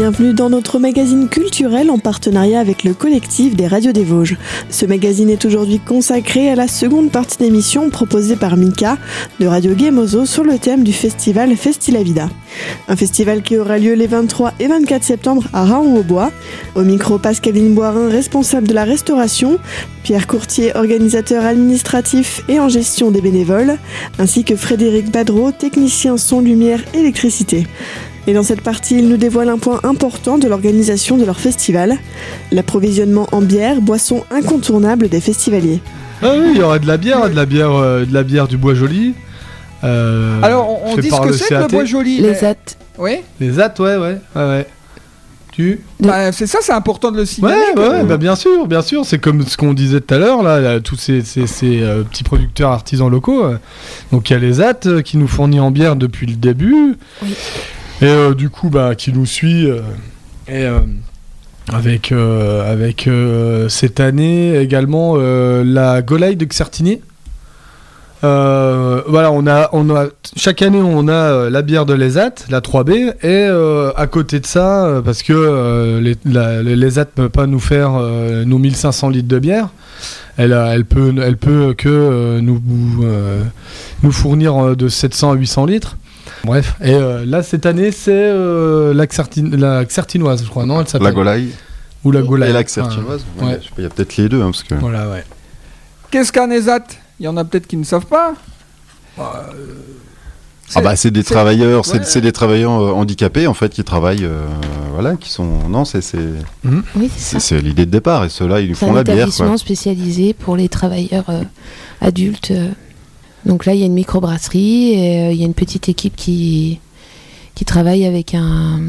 Bienvenue dans notre magazine culturel en partenariat avec le collectif des radios des Vosges. Ce magazine est aujourd'hui consacré à la seconde partie d'émission proposée par Mika de Radio Gemozo sur le thème du festival Festilavida. Un festival qui aura lieu les 23 et 24 septembre à Raon-au-Bois. Au micro, Pascaline Boirin, responsable de la restauration, Pierre Courtier, organisateur administratif et en gestion des bénévoles, ainsi que Frédéric Badreau, technicien son, lumière, électricité. Et dans cette partie, ils nous dévoilent un point important de l'organisation de leur festival, l'approvisionnement en bière, boisson incontournable des festivaliers. Ah oui, il y aura de la bière, de la bière, euh, de la bière du Bois Joli. euh, Alors, on, on dit ce que c'est que le bois joli. Les at. Oui, Les at, ouais, ouais, ouais, ouais. Tu Bah, c'est ça, c'est important de le signaler. ouais, que- ouais, bah bien sûr, bien sûr. C'est comme ce qu'on disait tout à l'heure, là, là, tous ces, ces- ces, euh, petits producteurs artisans locaux. Donc il y a les AT qui nous fournit en bière depuis le début. Oui. Et euh, du coup, bah, qui nous suit. euh, euh, avec, avec cette année également la Golaï de Xertini. Euh, voilà, on a, on a, chaque année on a la bière de l'ESAT, la 3B, et à côté de ça, parce que l'ESAT ne peut pas nous faire nos 1500 litres de bière, elle, elle, peut, elle peut que nous, nous fournir de 700 à 800 litres. Bref, et euh, là cette année c'est euh, la, Xertin- la Xertinoise, je crois, non Elle s'appelle La Golaï Ou la Golaï. et la Xertinoise. Ouais. Il y a peut-être les deux, hein, parce que. Voilà, ouais. Qu'est-ce qu'un ESAT Il y en a peut-être qui ne savent pas. Ah bah c'est des c'est- travailleurs, c'est ouais. c'est des travailleurs euh, handicapés en fait qui travaillent, euh, voilà, qui sont. Non, c'est c'est Oui, c'est c'est- c'est l'idée de départ et ceux-là ils C'est font un la bière établissement quoi. spécialisé pour les travailleurs euh, adultes. euh. Donc là, il y a une microbrasserie et euh, il y a une petite équipe qui, qui travaille avec un,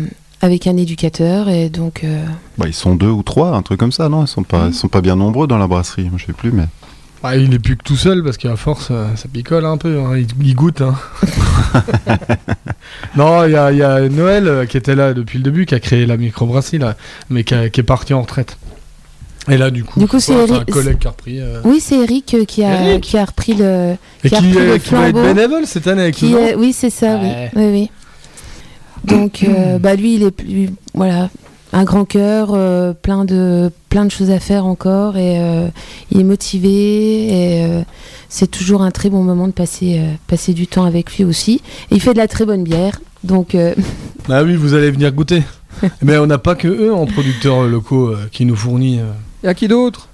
avec un éducateur. Et donc, euh, Bah, ils sont deux ou trois, un truc comme ça, non? Ils sont pas, ils sont pas bien nombreux dans la brasserie, moi, je sais plus, mais. Ah, il est plus que tout seul parce qu'à force, euh, ça picole un peu. hein. Il, il goûte. hein. non, il y a, il y a Noël euh, qui était là depuis le début, qui a créé la microbrasserie, là, mais qui, a- qui est parti en retraite. Et là, du coup, Du c'est un Eric- collègue qui a repris. euh, oui, c'est Eric euh, qui a, Eric qui a repris le. et qui qui, repris euh, le qui va être bénévole cette année avec Qui nous. est- oui, c'est ça, Ouais. oui. oui, oui. Donc, euh, bah, lui, il est plus. Voilà. Un grand cœur, euh, plein, de, plein de choses à faire encore. Et euh, il est motivé. Et euh, c'est toujours un très bon moment de passer, euh, passer du temps avec lui aussi. Et il fait de la très bonne bière. Donc, euh, Ah oui, vous allez venir goûter. mais on n'a pas que eux en producteurs locaux euh, qui nous fournit. Euh. Il y a qui d'autre?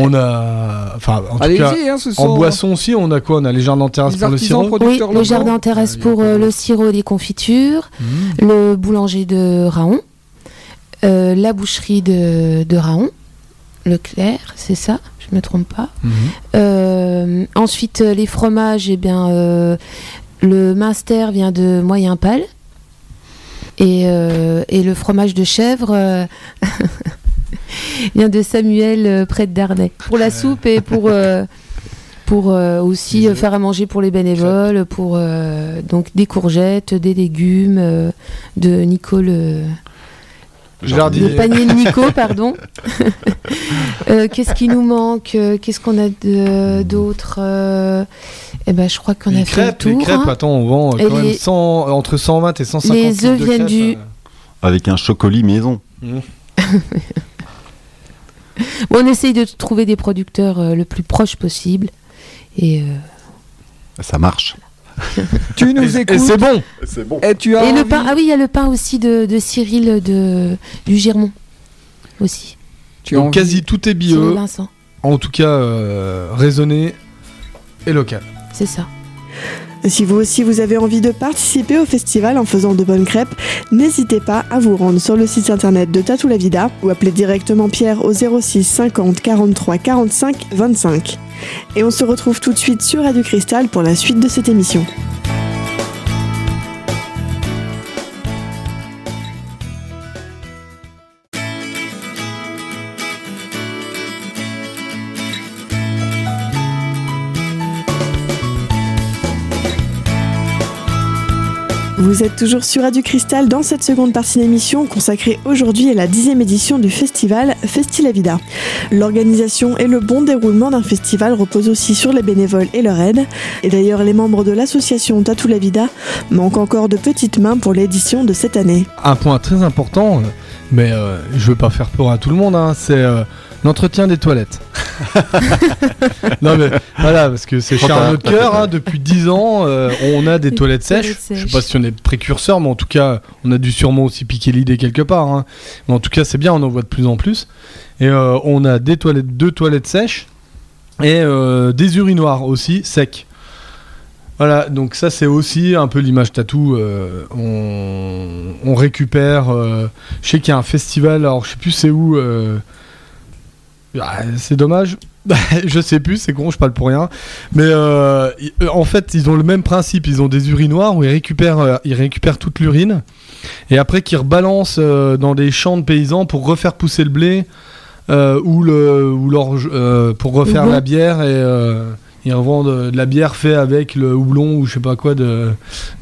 On a, enfin, en tout cas, hein, sont en boisson aussi, on a quoi? On a les jardins en terrasse les pour le sirop. oui, le jardin terrasse Ah, pour euh, le sirop et les confitures. Mmh. le boulanger de Raon, euh, la boucherie de, de Raon, Leclerc, c'est ça, je me trompe pas. Euh, ensuite, euh, les fromages, eh bien, euh, le Minster vient de Moyen-Pal. Et, euh, et le fromage de chèvre euh, vient de Samuel euh, près de Darnay. Pour la soupe et pour, euh, pour euh, aussi euh, faire à manger pour les bénévoles, pour euh, donc des courgettes, des légumes, euh, de Nico le, Jardinier. le panier de Nico, pardon. Euh, Qu'est-ce qui nous manque Qu'est-ce qu'on a d'autre Eh ben, je crois qu'on a fait le crêpes, les tour. crêpes, hein. attends, on vend quand même les- 100, entre 120 et 150 Les œufs viennent crêpes, du-. Avec un chocolat maison. Bon, on essaye de trouver des producteurs euh, le plus proche possible. Et, euh, Ça marche. Tu nous Et, écoutes. c'est bon C'est bon. Et tu as et le envie- pain, ah oui, il y a le pain aussi de, de Cyril de, du Girmont. Aussi. tu as Donc quasi tout est bio, Vincent. en tout cas euh, raisonné et local. C'est ça. Si vous aussi vous avez envie de participer au festival en faisant de bonnes crêpes, n'hésitez pas à vous rendre sur le site internet de Tatou la Vida ou appeler directement Pierre au 06 50 43 45 25. Et on se retrouve tout de suite sur Radio Cristal pour la suite de cette émission. Vous êtes toujours sur Radio Cristal dans cette seconde partie d'émission consacrée aujourd'hui à la dixième édition du festival Festilavida. L'organisation et le bon déroulement d'un festival reposent aussi sur les bénévoles et leur aide. Et d'ailleurs, les membres de l'association Tatou la Vida manquent encore de petites mains pour l'édition de cette année. Un point très important, mais euh, je veux pas faire peur à tout le monde, hein, c'est euh, l'entretien des toilettes. non mais voilà, parce que c'est cher à notre cœur, hein, depuis 10 ans, euh, on a des Des toilettes sèches. toilettes Je sais sèches. pas si on est précurseur, mais en tout cas, on a dû sûrement aussi piquer l'idée quelque part. hein. Mais en tout cas, c'est bien, on en voit de plus en plus. Et euh, on a des toilettes, deux toilettes sèches et euh, des urinoirs aussi secs. Voilà, donc ça c'est aussi un peu l'image tatou. euh, on, on récupère. euh, je sais qu'il y a un festival, alors je sais plus c'est où. euh, ah, c'est dommage. je sais plus, c'est con, je parle pour rien. Mais euh, euh, en fait, ils ont le même principe. Ils ont des urinoirs où ils récupèrent, euh, ils récupèrent toute l'urine et après qu'ils rebalancent euh, dans des champs de paysans pour refaire pousser le blé ou le ou l'orge pour refaire Houblon. la bière et euh, ils revendent euh, de la bière fait avec le houblon ou je sais pas quoi de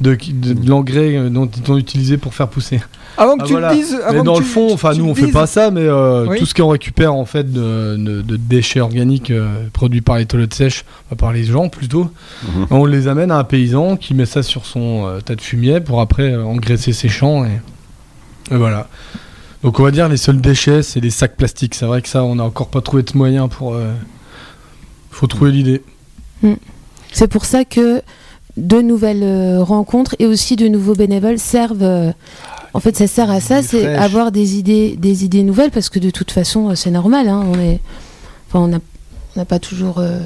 de, de- de l'engrais euh, dont ils ont utilisé pour faire pousser. Avant que Ah, tu voilà. le dises, avant Mais que dans tu- le fond, enfin nous on fait pas ça, mais euh, Oui. tout ce qu'on récupère en fait de, de- de déchets organiques euh, produits par les toilettes sèches, par les gens plutôt, Mhm. on les amène à un paysan qui met ça sur son euh, tas de fumier pour après euh, engraisser ses champs et, et voilà. Donc on va dire les seuls déchets c'est les sacs plastiques. C'est vrai que ça on n'a encore pas trouvé de moyen pour. euh, faut trouver l'idée. C'est pour ça que de nouvelles euh, rencontres et aussi de nouveaux bénévoles servent. euh, en fait, ça sert à ça, c'est avoir des idées, des idées nouvelles, parce que de toute façon, euh, c'est normal. hein, on est, enfin, on n'a on pas toujours euh,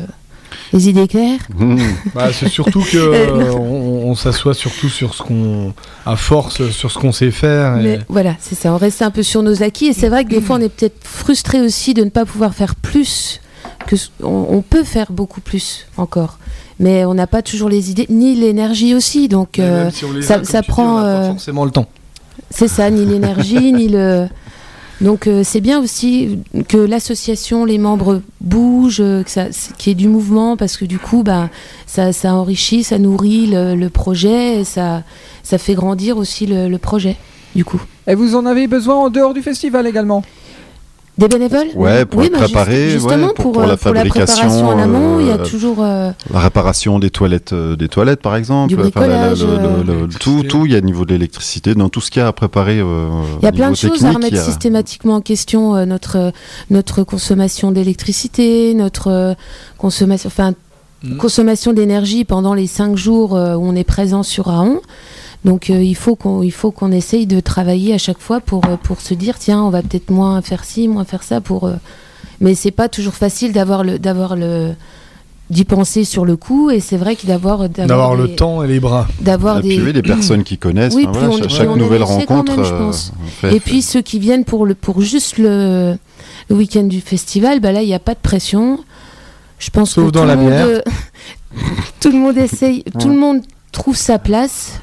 les idées claires. Mhm. Bah, c'est surtout que euh, on, on s'assoit surtout sur ce qu'on à force sur ce qu'on sait faire. et- Mais voilà, c'est ça. On reste un peu sur nos acquis. Et c'est vrai que des fois, on est peut-être frustré aussi de ne pas pouvoir faire plus. Que on, on peut faire beaucoup plus encore. Mais on n'a pas toujours les idées, ni l'énergie aussi. Donc, euh, même si on les ça- a, ça dis, prend, on a pas euh, forcément le temps. c'est ça, ni l'énergie, ni le. Donc, euh, c'est bien aussi que l'association, les membres bougent, que ça, qu'il y ait du mouvement, parce que du coup, bah, ça, ça enrichit, ça nourrit le, le projet, et ça, ça fait grandir aussi le, le projet, du coup. Et vous en avez besoin en dehors du festival également? Des bénévoles Ouais, pour Oui, être bah, juste- préparé, justement, ouais, pour- pour, pour euh, la pour la fabrication, préparation en amont, il y a euh, toujours. euh, La réparation des toilettes, euh, des toilettes par exemple. Du Enfin, la- la- bricolage, le- le- le- tout, tout, il y a au niveau de l'électricité, dans tout ce qu'il y a à préparer. euh, Il y a plein de choses à remettre a- systématiquement en question, euh, notre, notre consommation d'électricité, notre euh, consommation, enfin, Mhm. consommation d'énergie pendant les cinq jours euh, où on est présent sur Raon. Donc euh, il faut qu'on il faut qu'on essaye de travailler à chaque fois pour, euh, pour se dire tiens on va peut-être moins faire ci, moins faire ça pour euh, mais c'est pas toujours facile d'avoir le d'avoir le d'y penser sur le coup et c'est vrai que d'avoir D'avoir le temps et les bras. d'avoir des puis oui, des personnes qui connaissent. Oui, enfin, voilà, on- chaque on nouvelle rencontre. même, je euh, pense. fait- Et puis ceux qui viennent pour, le, pour juste le, le week-end du festival, bah là, il n'y a pas de pression. Je pense Sauf que dans tout, la le monde, tout le monde essaye, tout le monde trouve sa place.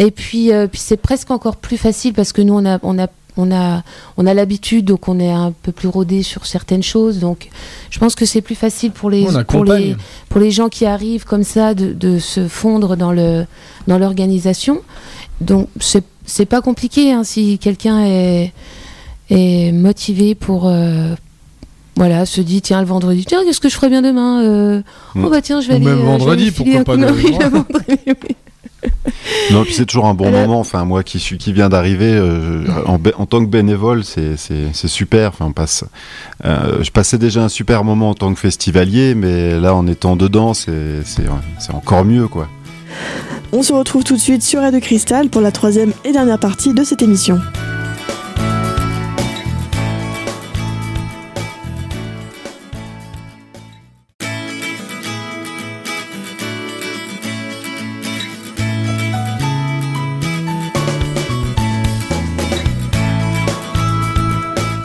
Et puis, euh, puis c'est presque encore plus facile parce que nous, on a, on a, on a, on a l'habitude, donc on est un peu plus rodé sur certaines choses. Donc, je pense que c'est plus facile pour les, pour les, pour les gens qui arrivent comme ça de, de se fondre dans le dans l'organisation. Donc c'est c'est pas compliqué hein, si quelqu'un est est motivé pour euh, voilà se dit tiens le vendredi tiens qu'est-ce que je ferais bien demain Euh, Mm. oh bah tiens je vais Ou aller même euh, vendredi, pourquoi pas main. Oui, le vendredi, oui. Non, puis c'est toujours un bon Alors- moment. Enfin, moi qui suis, qui vient d'arriver euh, en, tant que bénévole, c'est super. Enfin, on passe. euh, je passais déjà un super moment en tant que festivalier, mais là, en étant dedans, c'est encore mieux, quoi. On se retrouve tout de suite sur Radio Cristal pour la troisième et dernière partie de cette émission.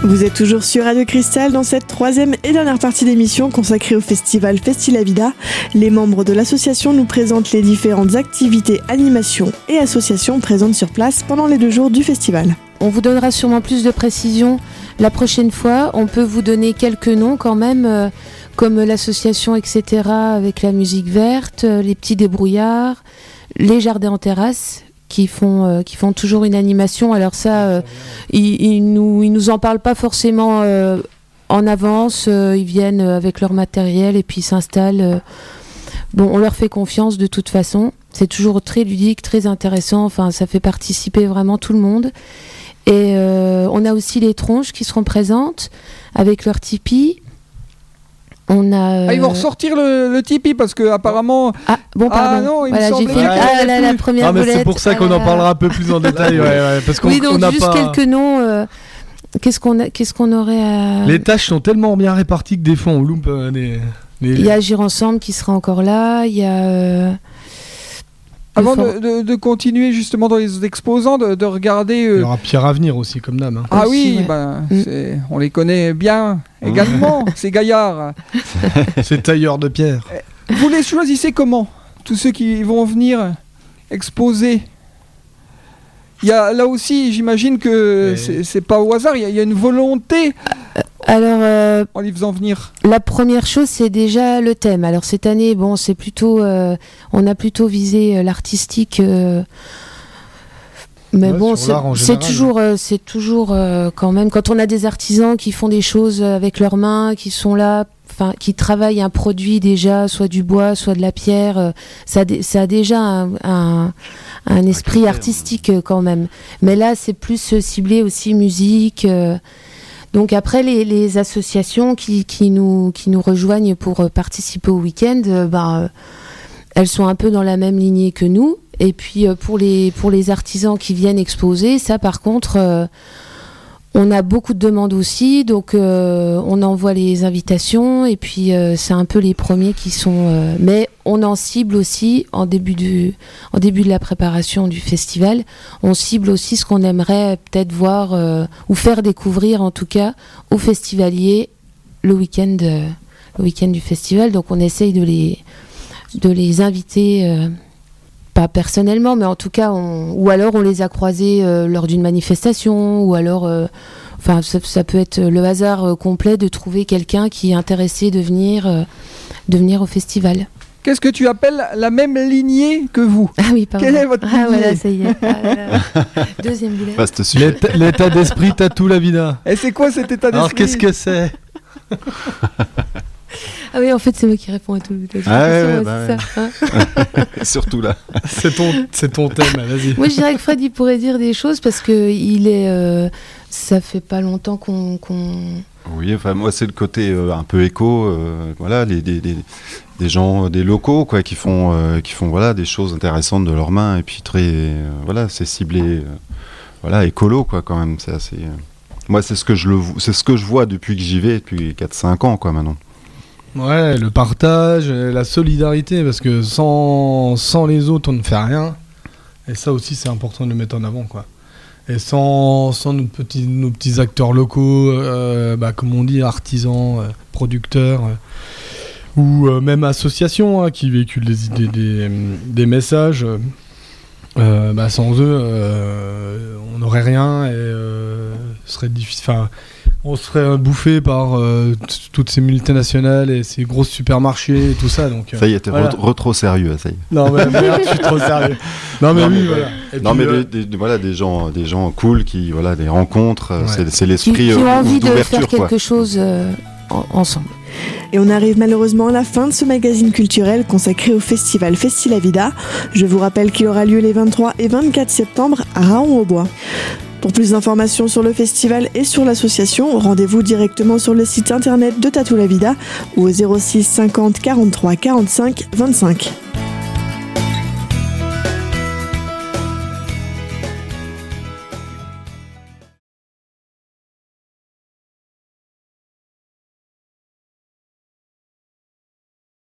Vous êtes toujours sur Radio Cristal dans cette troisième et dernière partie d'émission consacrée au festival Festilavida. Les membres de l'association nous présentent les différentes activités, animations et associations présentes sur place pendant les deux jours du festival. On vous donnera sûrement plus de précisions la prochaine fois. On peut vous donner quelques noms quand même, euh, comme l'association, etc., avec la musique verte, euh, les petits débrouillards, les jardins en terrasse, qui font, euh, qui font toujours une animation. Alors ça, euh, ils, ils nous, ils nous en parlent pas forcément euh, en avance. ils viennent avec leur matériel et puis ils s'installent. Bon, on leur fait confiance de toute façon. C'est toujours très ludique, très intéressant. Enfin, ça fait participer vraiment tout le monde. Et on a aussi les tronches qui seront présentes avec leur Tipeee. On a. Ah, ils vont euh, ressortir le, le Tipeee parce que apparemment. Ah, bon, Ah, non, il me voilà, j'ai semblait fait y ah, là, la première Ah, mais c'est pour ça qu'on là en là. parlera un peu plus en détail. ouais, ouais, parce qu'on Oui, donc on juste pas. quelques noms. euh, Qu'est-ce qu'on a, qu'est-ce qu'on aurait à. Les tâches sont tellement bien réparties que des fois on loupe euh, les. les- Il y a Agir ensemble qui sera encore là. Il y a. euh, Avant de, for- de- de continuer justement dans les exposants, de, de regarder. Il euh, y aura Pierre Avenir aussi, comme d'hab. hein. Ah Aussi, oui, ouais. ben, Mm. on les connaît bien également, ces gaillards. C'est tailleur de pierre. Vous les choisissez comment Tous ceux qui vont venir exposer? Il y a, là aussi, j'imagine que Mais- c'est c'est pas au hasard, il y, a- il y a une volonté Alors, euh, en les faisant venir. la première chose, c'est déjà le thème. Alors, cette année, bon, c'est plutôt. euh, on a plutôt visé euh, l'artistique. euh, mais Ouais, bon, c'est toujours, euh, c'est toujours euh, quand même quand on a des artisans qui font des choses avec leurs mains, qui sont là, enfin, qui travaillent un produit déjà, soit du bois, soit de la pierre, euh, ça, a dé- ça a déjà un, un- un esprit artistique quand même. Mais là, c'est plus ciblé aussi musique. Donc après, les, associations qui, qui, nous, qui nous rejoignent pour euh, participer au week-end, euh, ben, euh, elles sont un peu dans la même lignée que nous. Et puis pour, les, pour les artisans qui viennent exposer, ça par contre, on a beaucoup de demandes aussi. Donc euh, on envoie les invitations et puis euh, c'est un peu les premiers qui sont... euh, mais on en cible aussi en début, du, en début de la préparation du festival. On cible aussi ce qu'on aimerait peut-être voir ou faire découvrir en tout cas aux festivaliers le week-end le week-end du festival. Donc on essaye de les, de les inviter, pas personnellement, mais en tout cas, on, ou alors on les a croisés euh, lors d'une manifestation, ou alors, euh, enfin, ça, ça peut être le hasard euh, complet de trouver quelqu'un qui est intéressé de venir, euh, de venir au festival. Qu'est-ce que tu appelles la même lignée que vous? Ah oui, pardon. Quelle est votre Ah voilà, lignée? ça y est. Ah là là. Deuxième boulette. Vaste sujet. L'état l'état d'esprit tatoue la vida. Et c'est quoi cet état d'esprit? Alors qu'est-ce que c'est? Ah oui, en fait, c'est moi qui réponds à tout. Ah ouais, ouais, bah c'est ça, hein. Surtout là. C'est ton, c'est ton thème, vas-y. Moi, je dirais que Fred, il pourrait dire des choses parce que il est. euh, ça fait pas longtemps qu'on. Oui, enfin moi c'est le côté euh, un peu éco, euh, voilà, les, des, des, des gens, des locaux quoi, qui font, euh, qui font voilà des choses intéressantes de leurs mains et puis très, euh, voilà, c'est ciblé, euh, voilà, écolo quoi quand même, c'est assez. euh, Moi c'est ce que je le, c'est ce que je vois depuis que j'y vais depuis 4-5 ans quoi maintenant. Ouais, le partage, euh, la solidarité, parce que sans, sans les autres, on ne fait rien. Et ça aussi, c'est important de le mettre en avant, quoi. Et sans, sans nos, petits, nos petits acteurs locaux, euh, bah, comme on dit, artisans, euh, producteurs, ou même associations hein, qui véhiculent des, des, des messages, bah, sans eux, on n'aurait rien et serait difficile. On serait bouffé par euh, toutes ces multinationales et ces gros supermarchés et tout ça. Donc, euh, Ça y est, t'es voilà. re- trop sérieux, ça y est. Non, mais merde, je suis trop sérieux. Non, mais Non, oui, mais voilà. Et non puis, mais euh, des, des- voilà des gens, des gens cool qui, voilà, des rencontres, Ouais. c'est, qui, l'esprit qui euh, ont envie de d'ouverture faire quoi. quelque chose euh, en- ensemble. Et on arrive malheureusement à la fin de ce magazine culturel consacré au festival Festilavida. Je vous rappelle qu'il aura lieu les 23 et 24 septembre à Raon-au-Bois. Pour plus d'informations sur le festival et sur l'association, rendez-vous directement sur le site internet de Tatou la Vida ou au 06 50 43 45 25.